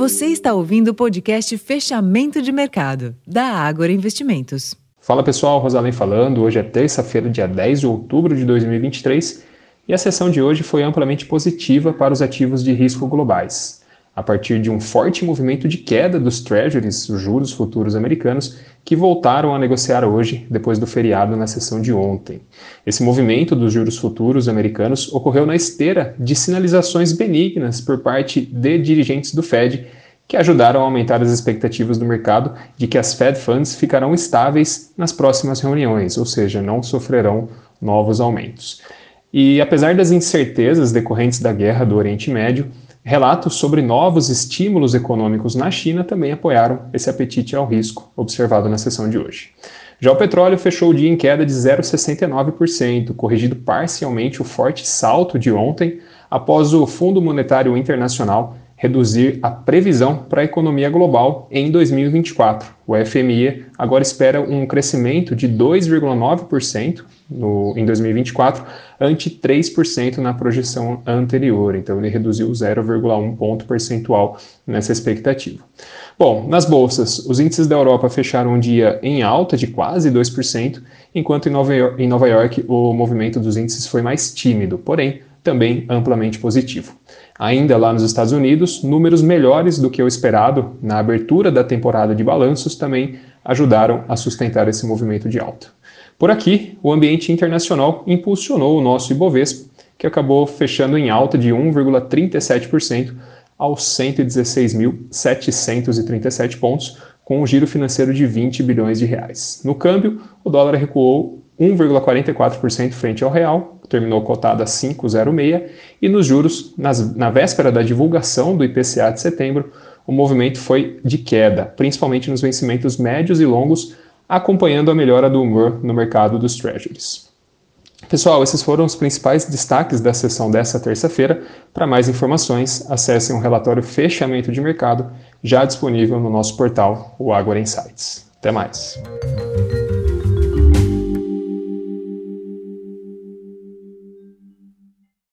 Você está ouvindo o podcast Fechamento de Mercado, da Ágora Investimentos. Fala pessoal, Rosalém falando. Hoje é terça-feira, dia 10 de outubro de 2023, e a sessão de hoje foi amplamente positiva para os ativos de risco globais a partir de um forte movimento de queda dos treasuries, os juros futuros americanos, que voltaram a negociar hoje, depois do feriado na sessão de ontem. Esse movimento dos juros futuros americanos ocorreu na esteira de sinalizações benignas por parte de dirigentes do Fed, que ajudaram a aumentar as expectativas do mercado de que as Fed Funds ficarão estáveis nas próximas reuniões, ou seja, não sofrerão novos aumentos. E apesar das incertezas decorrentes da guerra do Oriente Médio, Relatos sobre novos estímulos econômicos na China também apoiaram esse apetite ao risco observado na sessão de hoje. Já o petróleo fechou o dia em queda de 0,69%, corrigido parcialmente o forte salto de ontem após o Fundo Monetário Internacional reduzir a previsão para a economia global em 2024. O FMI agora espera um crescimento de 2,9% em 2024, ante 3% na projeção anterior. Então, ele reduziu 0,1 ponto percentual nessa expectativa. Bom, nas bolsas, os índices da Europa fecharam o dia em alta de quase 2%, enquanto em Nova York, em Nova York o movimento dos índices foi mais tímido, porém também amplamente positivo. Ainda lá nos Estados Unidos, números melhores do que o esperado na abertura da temporada de balanços também ajudaram a sustentar esse movimento de alta. Por aqui, o ambiente internacional impulsionou o nosso Ibovespa, que acabou fechando em alta de 1,37% aos 116.737 pontos, com um giro financeiro de 20 bilhões de reais. No câmbio, o dólar recuou 1,44% frente ao real, terminou cotado a 5,06, e nos juros, nas, na véspera da divulgação do IPCA de setembro, o movimento foi de queda, principalmente nos vencimentos médios e longos, acompanhando a melhora do humor no mercado dos treasuries. Pessoal, esses foram os principais destaques da sessão dessa terça-feira. Para mais informações, acessem o relatório Fechamento de Mercado, já disponível no nosso portal, o Agora Insights. Até mais!